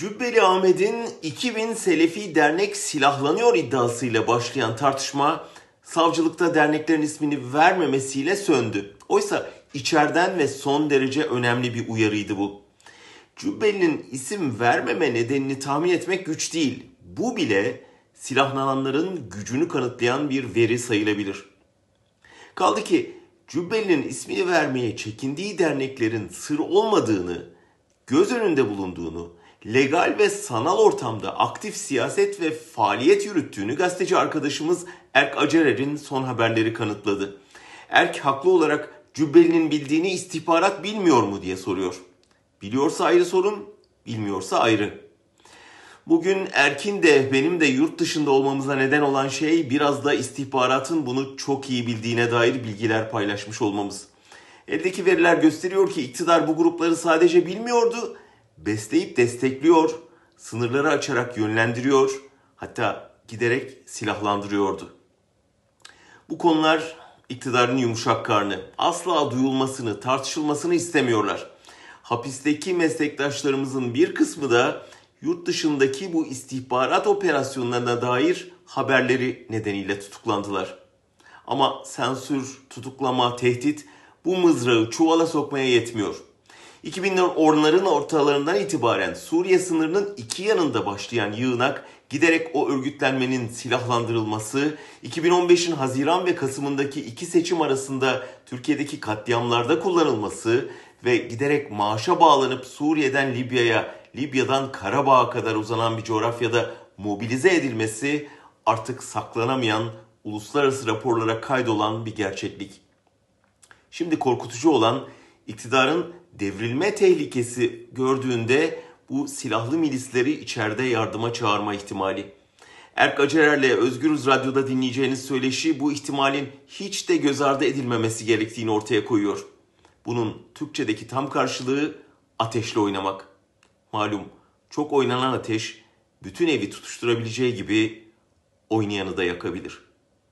Cübbeli Ahmet'in 2000 Selefi Dernek silahlanıyor iddiasıyla başlayan tartışma savcılıkta derneklerin ismini vermemesiyle söndü. Oysa içeriden ve son derece önemli bir uyarıydı bu. Cübbeli'nin isim vermeme nedenini tahmin etmek güç değil. Bu bile silahlananların gücünü kanıtlayan bir veri sayılabilir. Kaldı ki Cübbeli'nin ismini vermeye çekindiği derneklerin sır olmadığını, göz önünde bulunduğunu, legal ve sanal ortamda aktif siyaset ve faaliyet yürüttüğünü gazeteci arkadaşımız Erk Acerer'in son haberleri kanıtladı. Erk haklı olarak Cübbeli'nin bildiğini istihbarat bilmiyor mu diye soruyor. Biliyorsa ayrı sorun, bilmiyorsa ayrı. Bugün Erkin de benim de yurt dışında olmamıza neden olan şey biraz da istihbaratın bunu çok iyi bildiğine dair bilgiler paylaşmış olmamız. Eldeki veriler gösteriyor ki iktidar bu grupları sadece bilmiyordu, besleyip destekliyor, sınırları açarak yönlendiriyor, hatta giderek silahlandırıyordu. Bu konular iktidarın yumuşak karnı. Asla duyulmasını, tartışılmasını istemiyorlar. Hapisteki meslektaşlarımızın bir kısmı da yurt dışındaki bu istihbarat operasyonlarına dair haberleri nedeniyle tutuklandılar. Ama sensür, tutuklama, tehdit bu mızrağı çuvala sokmaya yetmiyor. 2010'ların ortalarından itibaren Suriye sınırının iki yanında başlayan yığınak giderek o örgütlenmenin silahlandırılması, 2015'in Haziran ve Kasım'ındaki iki seçim arasında Türkiye'deki katliamlarda kullanılması ve giderek maaşa bağlanıp Suriye'den Libya'ya, Libya'dan Karabağ'a kadar uzanan bir coğrafyada mobilize edilmesi artık saklanamayan, uluslararası raporlara kaydolan bir gerçeklik. Şimdi korkutucu olan iktidarın devrilme tehlikesi gördüğünde bu silahlı milisleri içeride yardıma çağırma ihtimali. Erk Acerer'le Özgürüz Radyo'da dinleyeceğiniz söyleşi bu ihtimalin hiç de göz ardı edilmemesi gerektiğini ortaya koyuyor. Bunun Türkçedeki tam karşılığı ateşle oynamak. Malum çok oynanan ateş bütün evi tutuşturabileceği gibi oynayanı da yakabilir.''